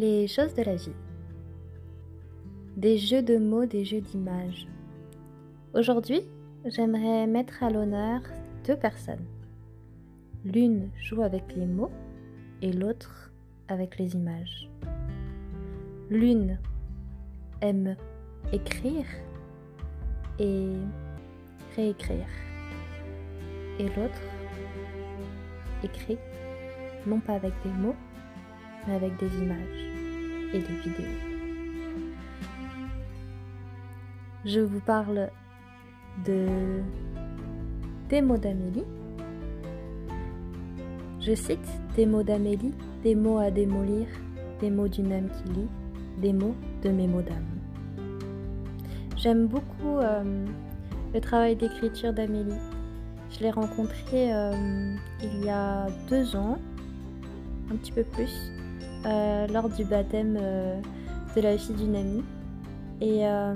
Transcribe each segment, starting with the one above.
Les choses de la vie. Des jeux de mots, des jeux d'images. Aujourd'hui, j'aimerais mettre à l'honneur deux personnes. L'une joue avec les mots et l'autre avec les images. L'une aime écrire et réécrire. Et l'autre écrit non pas avec des mots, mais avec des images et vidéos. Je vous parle de des mots d'Amélie. Je cite des mots d'Amélie, des mots à démolir, des mots d'une âme qui lit, des mots de mes mots d'âme. J'aime beaucoup euh, le travail d'écriture d'Amélie. Je l'ai rencontrée euh, il y a deux ans, un petit peu plus, euh, lors du baptême euh, de la fille d'une amie. Et euh,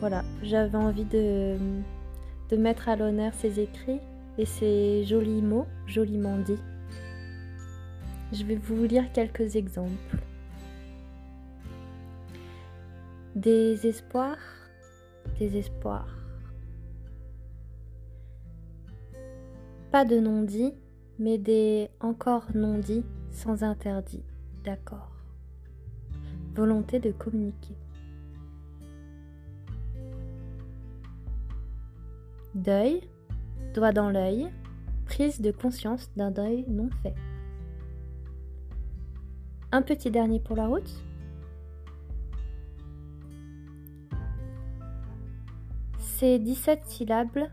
voilà, j'avais envie de, mettre à l'honneur ses écrits et ses jolis mots, joliment dits. Je vais vous lire quelques exemples. Désespoir, désespoir. Pas de non-dit, mais des encore non-dits sans interdit, d'accord. Volonté de communiquer. Deuil, doigt dans l'œil, prise de conscience d'un deuil non fait. Un petit dernier pour la route. Ces 17 syllabes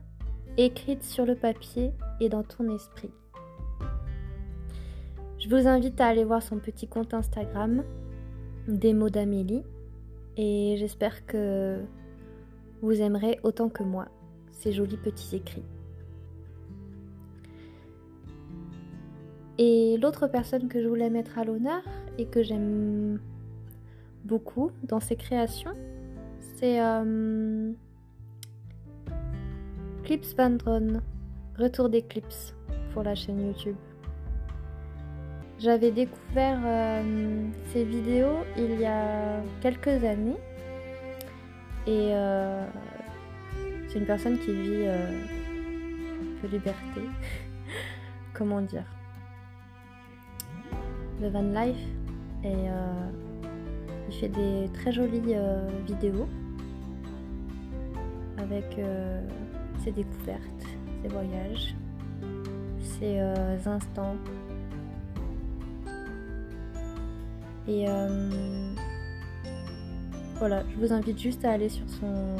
écrites sur le papier et dans ton esprit. Je vous invite à aller voir son petit compte Instagram, des d'Amélie, et j'espère que vous aimerez autant que moi ces jolis petits écrits. Et l'autre personne que je voulais mettre à l'honneur et que j'aime beaucoup dans ses créations, c'est euh, Clips Van Retour des pour la chaîne YouTube. J'avais découvert euh, ces vidéos il y a quelques années et euh, c'est une personne qui vit euh, de liberté. Comment dire Le van life et euh, il fait des très jolies euh, vidéos avec euh, ses découvertes, ses voyages, ses euh, instants Et euh, voilà, je vous invite juste à aller sur son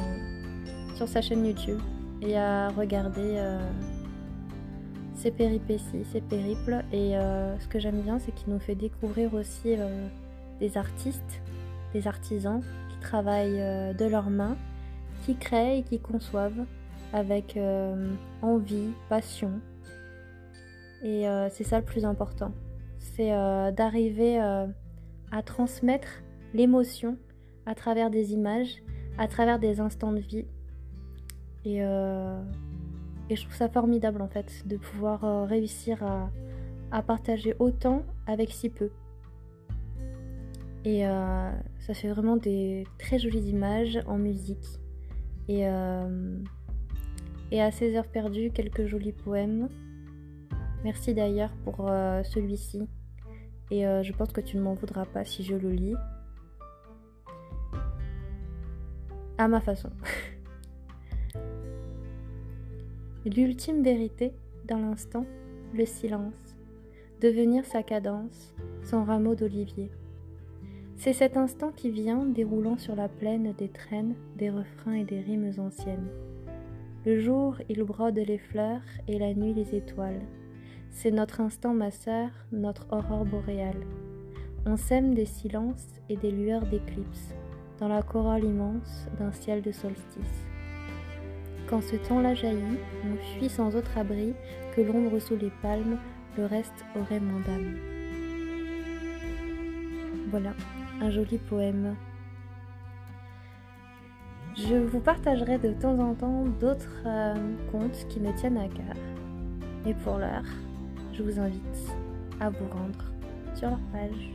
sur sa chaîne YouTube et à regarder euh, ses péripéties, ses périples. Et euh, ce que j'aime bien, c'est qu'il nous fait découvrir aussi des artistes, des artisans qui travaillent de leurs mains, qui créent et qui conçoivent avec envie, passion. Et c'est ça le plus important. C'est d'arriver à transmettre l'émotion à travers des images, à travers des instants de vie. Et, euh, je trouve ça formidable en fait de pouvoir euh, réussir à, partager autant avec si peu. Et euh, ça fait vraiment des très jolies images en musique. Et, et à ces heures perdues, quelques jolis poèmes. Merci d'ailleurs pour celui-ci. Et euh, je pense que tu ne m'en voudras pas si je le lis. À ma façon. L'ultime vérité, dans l'instant, le silence, devenir sa cadence, son rameau d'olivier. C'est cet instant qui vient déroulant sur la plaine des traînes, des refrains et des rimes anciennes. Le jour, il brode les fleurs et la nuit les étoiles. C'est notre instant, ma sœur, notre aurore boréale. On sème des silences et des lueurs d'éclipse dans la corolle immense d'un ciel de solstice. Quand ce temps-là jaillit, on fuit sans autre abri que l'ombre sous les palmes, le reste aurait moins d'âme. Voilà, un joli poème. Je vous partagerai de temps en temps d'autres euh, contes qui me tiennent à cœur. Et pour l'heure, je vous invite à vous rendre sur leur page.